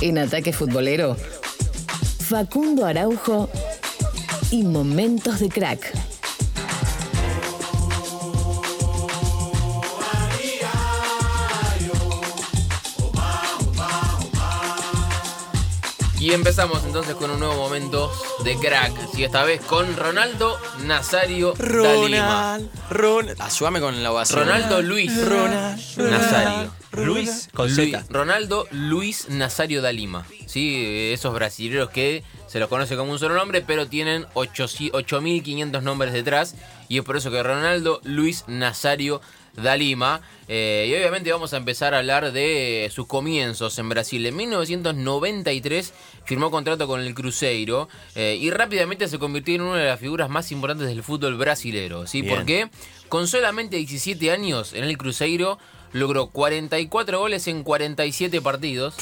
En Ataque Futbolero, Facundo Araujo y Momentos de Crack. Y empezamos entonces con un nuevo momento de crack. Y esta vez con Ronaldo Nazario Dalima. Ronald, Ronald. Ayúdame con la ovación. Ronaldo Luis Ronald, Nazario. Luis con Luis- Z. Ronaldo Luis Nazario da Lima. ¿sí? Esos brasileños que se los conoce como un solo nombre, pero tienen 8 8.500 nombres detrás. Y es por eso que Ronaldo Luis Nazario da Lima. Eh, y obviamente vamos a empezar a hablar de sus comienzos en Brasil. En 1993 firmó contrato con el Cruzeiro eh, y rápidamente se convirtió en una de las figuras más importantes del fútbol brasilero. ¿sí? Bien. ¿Por qué? Con solamente 17 años en el Cruzeiro logró 44 goles en 47 partidos.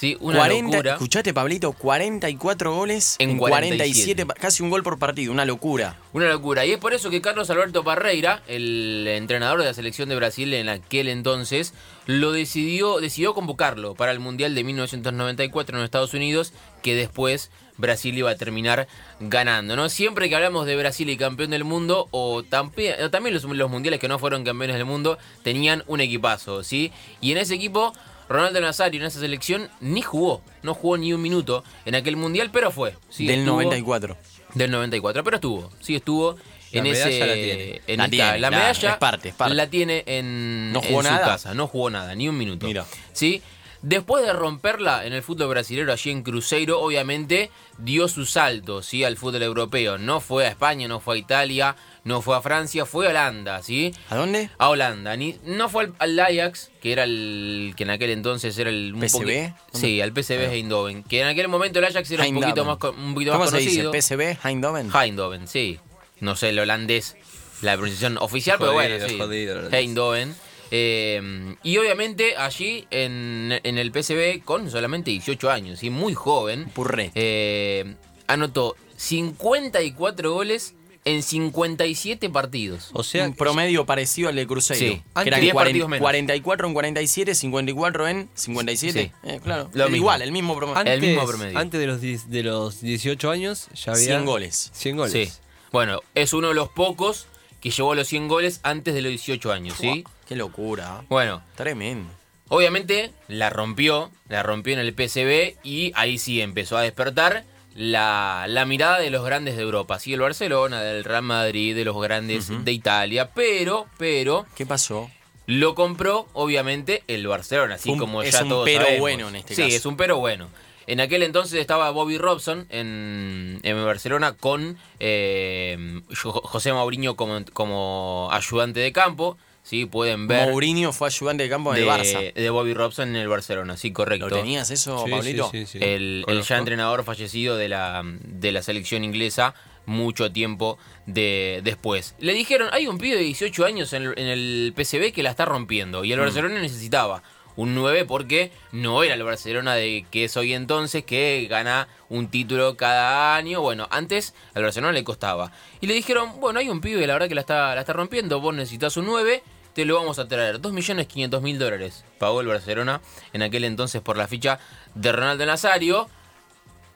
Sí, una 40, locura. Escuchate, Pablito, 44 goles En en, 47. 47, pa- casi un gol por partido, una locura. Una locura. Y es por eso que Carlos Alberto Parreira, el entrenador de la selección de Brasil en aquel entonces, lo decidió, decidió convocarlo para el Mundial de 1994 en Estados Unidos, que después Brasil iba a terminar ganando. ¿no? Siempre que hablamos de Brasil y campeón del mundo, o también los, los mundiales que no fueron campeones del mundo, tenían un equipazo, ¿sí? Y en ese equipo. Ronaldo Nazario en esa selección ni jugó, no jugó ni un minuto en aquel mundial, pero fue. ¿sí? del Estuvo- 94. del 94, pero estuvo, sí estuvo La en ese la tiene. en La esta- tiene, la medalla es parte, es parte. la tiene en, ¿No en jugó su casa, no jugó nada, ni un minuto. Mira. ¿Sí? Después de romperla en el fútbol brasileño allí en Cruzeiro, obviamente dio su salto, ¿sí? al fútbol europeo. No fue a España, no fue a Italia, no fue a Francia, fue a Holanda, ¿sí? ¿A dónde? A Holanda. Ni, no fue al, al Ajax, que era el que en aquel entonces era el poqui- Sí, al PSV Eindhoven, que en aquel momento el Ajax era un poquito más un poquito ¿Cómo más se dice? conocido. ¿PSV? ¿Eindhoven? Eindhoven, sí. No sé el holandés, la pronunciación oficial, pero bueno, sí. jodido. Eindhoven. Eh, y obviamente allí en, en el PSV con solamente 18 años, y muy joven, eh, anotó 54 goles en 57 partidos. O sea, un promedio parecido al de Cruzeiro. Sí. Que era Diez 40 partidos menos. 44 en 47, 54 en 57. Sí. Eh, claro. Lo mismo. Igual, el mismo promedio. antes, el mismo promedio. antes de los, 10 de los 18 años ya había 100 goles. 100 goles. Sí. Bueno, es uno de los pocos que llegó a los 100 goles antes de los 18 años, ¿sí? Qué locura. Bueno, Tremendo. Obviamente la rompió, la rompió en el PSV y ahí sí empezó a despertar la, la mirada de los grandes de Europa. Sí, el Barcelona, del Real Madrid, de los grandes de Italia, pero, pero ¿Qué pasó? lo compró obviamente el Barcelona, así Un- como es ya un todos pero sabemos. bueno en este sí, caso. es un pero bueno. En aquel entonces estaba Bobby Robson en, en Barcelona con eh, Jo- José Mourinho como, como ayudante de campo. Sí, pueden ver Mourinho fue ayudante de campo en de, el Barça. de Bobby Robson en el Barcelona, sí, correcto. ¿Lo tenías eso, Sí, Pablito? sí, sí, sí. El, ya entrenador fallecido de la, de la selección inglesa mucho tiempo de, después. Le dijeron, hay un pibe de 18 años en el, en el PSV que la está rompiendo Mm. y el Barcelona necesitaba un 9 porque no era el Barcelona de que es hoy entonces que gana un título cada año. Bueno, antes al Barcelona le costaba. Y le dijeron, bueno, hay un pibe la verdad que la está, la está rompiendo, vos necesitas un 9, te lo vamos a traer. 2.500.000 dólares pagó el Barcelona en aquel entonces por la ficha de Ronaldo Nazario.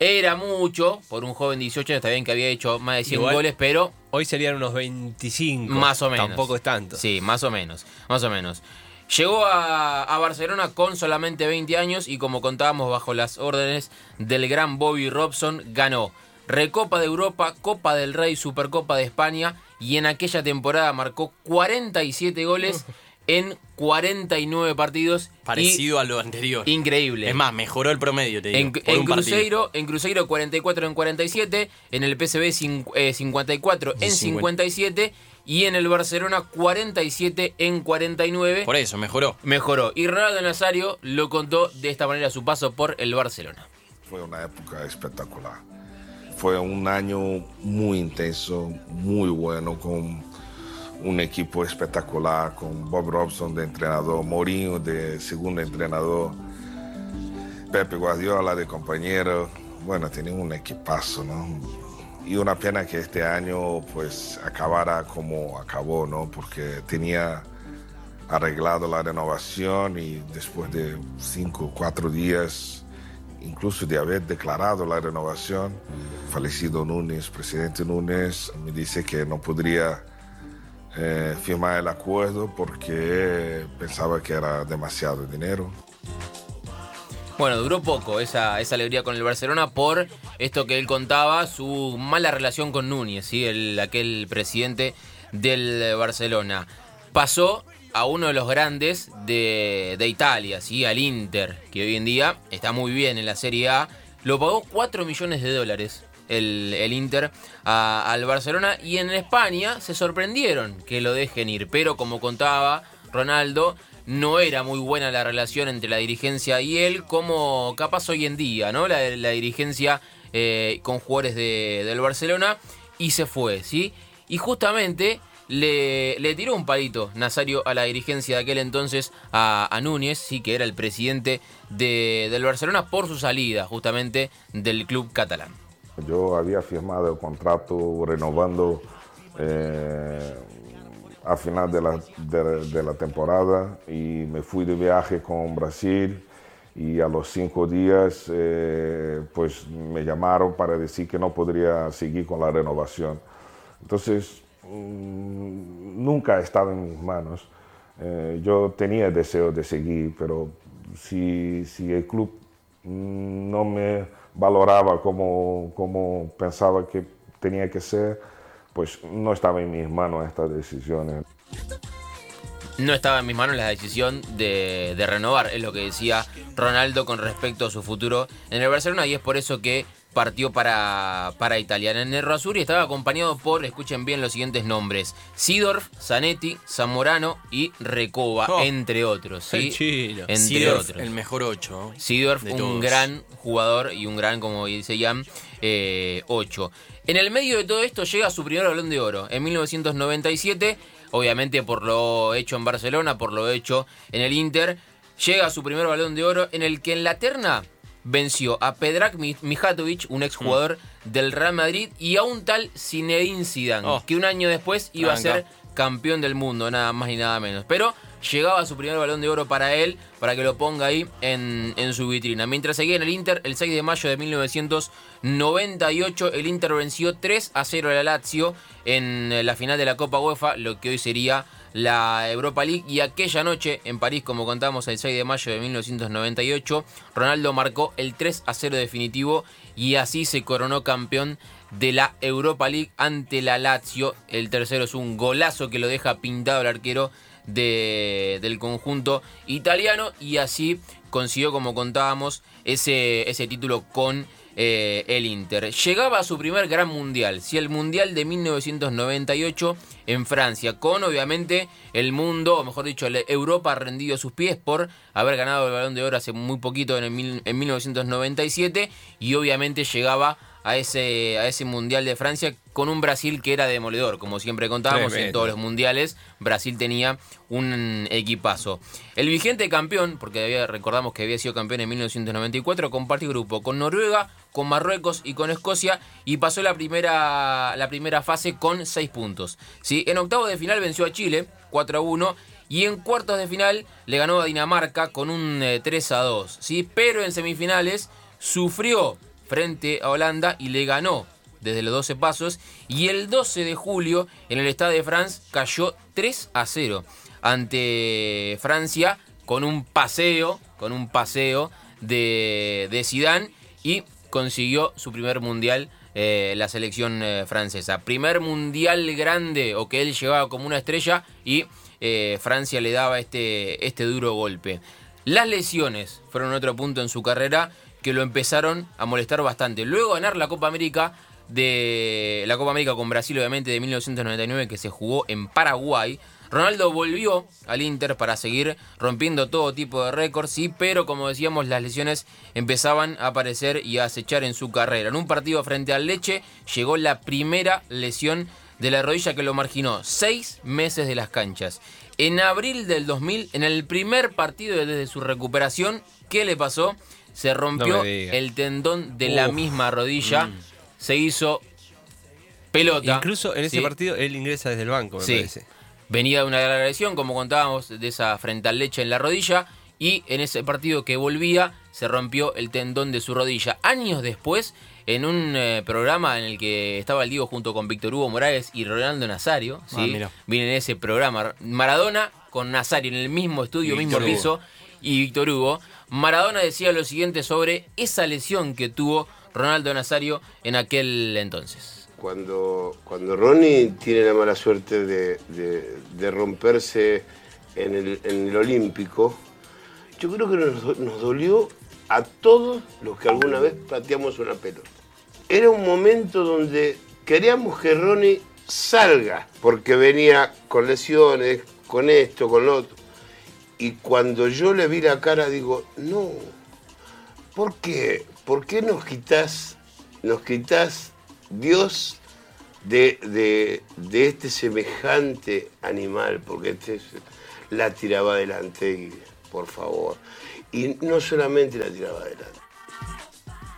Era mucho por un joven de 18 años, está bien que había hecho más de 100 Igual- goles, pero Hoy serían unos 25. más o menos. Tampoco es tanto. Sí, más o menos, más o menos. Llegó a, a Barcelona con solamente 20 años y como contábamos bajo las órdenes del gran Bobby Robson, ganó Recopa de Europa, Copa del Rey, Supercopa de España y en aquella temporada marcó 47 goles en 49 partidos. y- Parecido a lo anterior. Increíble. Es más, mejoró el promedio, te digo. En, por en un partido. Cruzeiro, en Cruzeiro 44 en 47, en el PSV cin- eh, 54 en Y 57 y en el Barcelona 47 en 49. Por eso, mejoró. Mejoró. Y Ronaldo Nazario lo contó de esta manera su paso por el Barcelona. Fue una época espectacular. Fue un año muy intenso, muy bueno, con un equipo espectacular, con Bob Robson de entrenador, Mourinho de segundo entrenador, Pepe Guardiola de compañero. Bueno, tenía un equipazo, ¿no? Y una pena que este año pues acabara como acabó, ¿no? Porque tenía arreglado la renovación y después de cinco, cuatro días incluso de haber declarado la renovación. Fallecido Núñez, presidente Núñez, me dice que no podría eh, firmar el acuerdo porque pensaba que era demasiado dinero. Bueno, duró poco esa, esa alegría con el Barcelona por esto que él contaba, su mala relación con Núñez, ¿sí? el, aquel presidente del Barcelona. Pasó a uno de los grandes de, de Italia, ¿sí? al Inter, que hoy en día está muy bien en la Serie A. Lo pagó 4 millones de dólares el, el Inter al Barcelona y en España se sorprendieron que lo dejen ir, pero como contaba Ronaldo, no era muy buena la relación entre la dirigencia y él, como capaz hoy en día, ¿no? La, la dirigencia eh, con jugadores de- del Barcelona y se fue, ¿sí? Y justamente le, le tiró un palito Nazario a la dirigencia de aquel entonces, a, a Núñez, sí, que era el presidente de- del Barcelona, por su salida justamente del club catalán. Yo había firmado el contrato renovando eh, a final de la, de- de la temporada y me fui de viaje con Brasil y a los cinco días eh, pues me llamaron para decir que no podría seguir con la renovación. Entonces mm, nunca estaba en mis manos. Eh, yo tenía deseo de seguir, pero si, si el club mm, no me valoraba como, como pensaba que tenía que ser, pues no estaba en mis manos estas decisiones. No estaba en mis manos la decisión de, de renovar, es lo que decía Ronaldo con respecto a su futuro en el Barcelona y es por eso que partió para, para Italia. En el Nerazzurri estaba acompañado por, escuchen bien los siguientes nombres, Sidorf, Zanetti, Zamorano y Recoba, Oh. entre otros. ¿sí? Chino. Entre Seedorf, otros. el mejor 8. Sidorf, de un todos. gran jugador y un gran, como dice Jan, 8. En el medio de todo esto llega su primer balón de oro en 1997, obviamente por lo hecho en Barcelona, por lo hecho en el Inter. Llega su primer balón de oro en el que en la terna venció a Pedrak Mi- Mijatovic, un exjugador del Real Madrid, y a un tal Zinedine Zidane, Oh. que un año después iba a ser campeón del mundo, nada más ni nada menos. Pero llegaba su primer balón de oro para él, para que lo ponga ahí en, en su vitrina. Mientras seguía en el Inter, el 6 de mayo de 1998, el Inter venció 3 a 0 a la Lazio en eh, la final de la Copa UEFA, lo que hoy sería la Europa League. Y aquella noche en París, como contamos, el 6 de mayo de 1998, Ronaldo marcó el 3 a 0 definitivo y así se coronó campeón de la Europa League ante la Lazio. El tercero es un golazo que lo deja pintado el arquero de- del conjunto italiano y así consiguió, como contábamos, ese, ese título con eh, el Inter. Llegaba a su primer gran mundial, si el mundial de 1998 en Francia, con obviamente el mundo, o mejor dicho, Europa rendido a sus pies por haber ganado el balón de oro hace muy poquito en, el en 1997 y obviamente llegaba a ese, a ese mundial de Francia con un Brasil que era demoledor, como siempre contábamos en todos los mundiales, Brasil tenía un equipazo. El vigente campeón, porque había- recordamos que había sido campeón en 1994, compartió grupo con Noruega, con Marruecos y con Escocia y pasó la primera, la primera fase con 6 puntos. ¿sí? En octavo de final venció a Chile, 4 a 1. Y en cuartos de final le ganó a Dinamarca con un eh, 3 a 2. ¿sí? Pero en semifinales sufrió frente a Holanda y le ganó desde los 12 pasos. Y el 12 de julio en el Stade de France cayó 3 a 0 ante Francia con un paseo, con un paseo de, de Zidane y consiguió su primer mundial eh, la selección eh, francesa. Primer mundial grande o que él llevaba como una estrella y eh, Francia le daba este, este duro golpe. Las lesiones fueron otro punto en su carrera que lo empezaron a molestar bastante. Luego ganar la Copa América de la Copa América con Brasil obviamente de 1999 que se jugó en Paraguay. Ronaldo volvió al Inter para seguir rompiendo todo tipo de récords, sí, pero como decíamos, las lesiones empezaban a aparecer y a acechar en su carrera. En un partido frente al Leche llegó la primera lesión de la rodilla que lo marginó seis meses de las canchas. En abril del 2000, en el primer partido desde su recuperación, ¿qué le pasó? Se rompió No el tendón de la misma rodilla. Se hizo pelota. Incluso en ese ¿sí? partido él ingresa desde el banco, me Sí. parece. Venía de una gran lesión, como contábamos, de esa frente al leche en la rodilla. Y en ese partido que volvía, se rompió el tendón de su rodilla. Años después, en un eh, programa en el que estaba el Diego junto con Víctor Hugo Morales y Ronaldo Nazario, ¿sí? Ah, viene en ese programa. Maradona con Nazario en el mismo estudio, mismo piso, y Víctor Hugo. Maradona decía lo siguiente sobre esa lesión que tuvo Ronaldo Nazario en aquel entonces. Cuando, cuando Ronnie tiene la mala suerte de, de- de romperse en el, en el Olímpico, yo creo que nos, nos dolió a todos los que alguna vez pateamos una pelota. Era un momento donde queríamos que Ronnie salga, porque venía con lesiones, con esto, con lo otro. Y cuando yo le vi la cara, digo, no, ¿por qué? ¿Por qué nos quitas, nos quitas Dios de, de- de este semejante animal? Porque este es- la tiraba adelante, y, por favor. Y no solamente la tiraba adelante.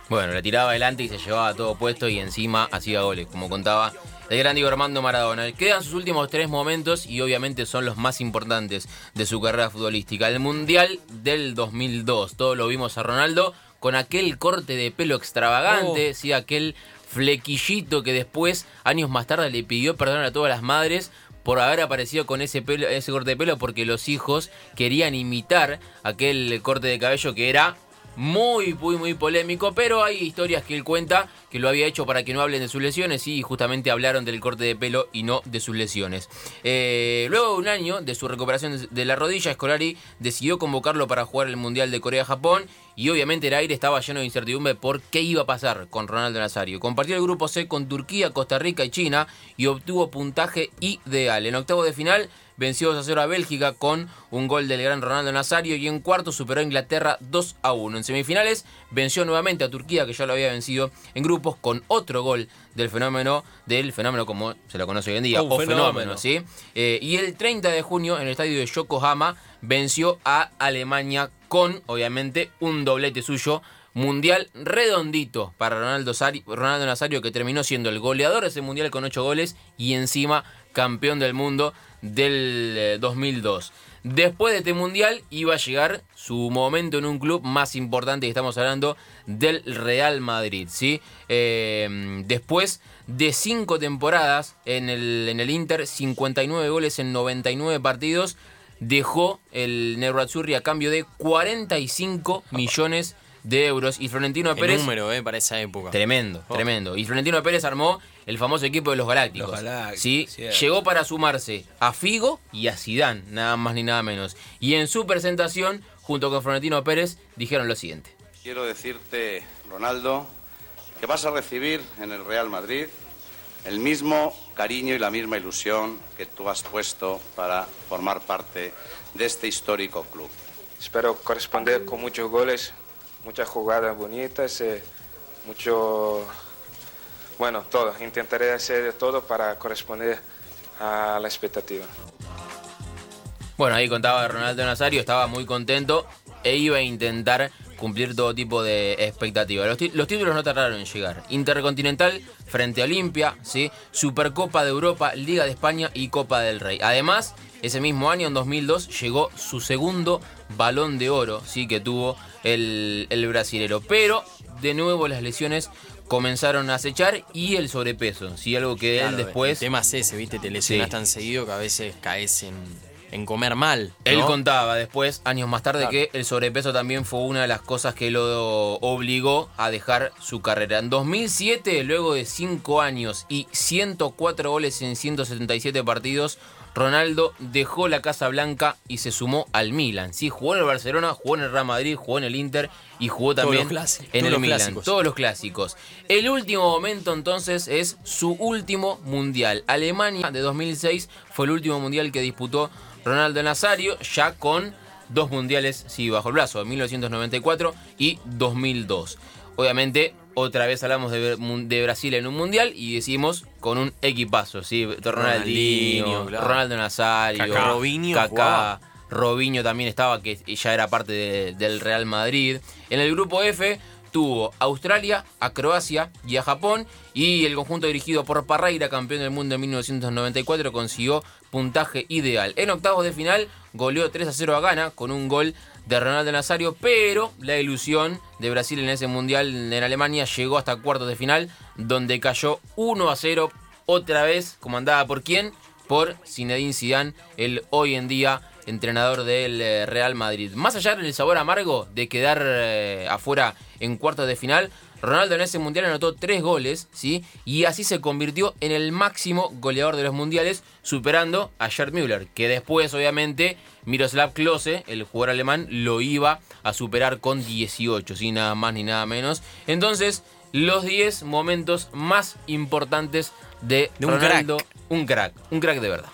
Bueno, la tiraba adelante y se llevaba todo puesto y encima hacía goles, como contaba el gran Diego Armando Maradona. Quedan sus últimos tres momentos y obviamente son los más importantes de su carrera futbolística. El Mundial del 2002. Todos lo vimos a Ronaldo con aquel corte de pelo extravagante, sí, aquel flequillito que después, años más tarde, le pidió perdón a todas las madres por haber aparecido con ese pelo, ese corte de pelo porque los hijos querían imitar aquel corte de cabello que era muy, muy, muy polémico, pero hay historias que él cuenta que lo había hecho para que no hablen de sus lesiones y justamente hablaron del corte de pelo y no de sus lesiones. Eh, luego de un año de su recuperación de- la rodilla, Scolari decidió convocarlo para jugar el Mundial de Corea-Japón y obviamente el aire estaba lleno de incertidumbre por qué iba a pasar con Ronaldo Nazario. Compartió el grupo C con Turquía, Costa Rica y China y obtuvo puntaje ideal. En octavo de final venció 2 a 0 a Bélgica con un gol del gran Ronaldo Nazario y en cuarto superó a Inglaterra 2 a 1. En semifinales venció nuevamente a Turquía que ya lo había vencido en grupos con otro gol del fenómeno, del fenómeno como se lo conoce hoy en día, Un o fenómeno, fenómeno. ¿sí? Eh, y el 30 de junio en el estadio de Yokohama venció a Alemania con, obviamente, un doblete suyo. Mundial redondito para Ronaldo, Sari- Nazario, que terminó siendo el goleador de ese mundial con 8 goles y encima campeón del mundo del eh, 2002. Después de este mundial iba a llegar su momento en un club más importante y estamos hablando del Real Madrid. ¿sí? Eh, después de cinco temporadas en el, en el Inter, 59 goles en 99 partidos, dejó el Nerazzurri a cambio de 45 millones de euros y Florentino El Pérez número, eh, para esa época. Tremendo, Oh. tremendo. Y Florentino Pérez armó el famoso equipo de los Galácticos. Los Galácticos, ¿sí? cierto. Llegó para sumarse a Figo y a Zidane, nada más ni nada menos. Y en su presentación, junto con Florentino Pérez, dijeron lo siguiente. Quiero decirte, Ronaldo, que vas a recibir en el Real Madrid el mismo cariño y la misma ilusión que tú has puesto para formar parte de este histórico club. Espero corresponder con muchos goles, muchas jugadas bonitas, eh, mucho, bueno, todo. Intentaré hacer todo para corresponder a la expectativa. Bueno, ahí contaba Ronaldo Nazario, estaba muy contento e iba a intentar cumplir todo tipo de expectativas. Los, los títulos no tardaron en llegar. Intercontinental frente a Olimpia, ¿sí? Supercopa de Europa, Liga de España y Copa del Rey. Además, ese mismo año, en 2002, llegó su segundo balón de oro, ¿sí? Que tuvo el, el brasilero. Pero, de nuevo, las lesiones comenzaron a acechar y el sobrepeso, ¿sí? Algo que él después... El tema es ese, ¿viste? Te lesionas Sí. tan seguido que a veces caes en, en comer mal. Él contaba después, años más tarde, Claro. que el sobrepeso también fue una de las cosas que lo obligó a dejar su carrera. En 2007, luego de 5 años y 104 goles en 177 partidos, Ronaldo dejó la Casa Blanca y se sumó al Milan. Sí, jugó en el Barcelona, jugó en el Real Madrid, jugó en el Inter y jugó también en el los Milan. clásicos. Todos los clásicos. El último momento entonces es su último mundial. Alemania de 2006 fue el último mundial que disputó Ronaldo Nazario, ya con dos mundiales sí, bajo el brazo, 1994 y 2002. Obviamente, otra vez hablamos de, de Brasil en un mundial y decimos con un equipazo, ¿sí? Ronaldinho, Ronaldinho, claro. Ronaldo Nazario, Kaká. Robinho Kaká. Robinho también estaba, que ya era parte de- del Real Madrid. En el grupo F tuvo a Australia, a Croacia y a Japón. Y el conjunto dirigido por Parreira, campeón del mundo en 1994, consiguió puntaje ideal. En octavos de final goleó 3 a 0 a Ghana con un gol de Ronaldo Nazario, pero la ilusión de Brasil en ese mundial en Alemania llegó hasta cuartos de final, donde cayó 1 a 0, otra vez comandada por quién? Por Zinedine Zidane, el hoy en día entrenador del eh, Real Madrid. Más allá del sabor amargo de quedar eh, afuera en cuartos de final, Ronaldo en ese mundial anotó tres goles, ¿sí? Y así se convirtió en el máximo goleador de los mundiales, superando a Gerd Müller, que después, obviamente, Miroslav Klose, el jugador alemán, lo iba a superar con 18, ¿sí? Nada más ni nada menos. Entonces, los 10 momentos más importantes de, De un Ronaldo. Un crack, un crack de verdad.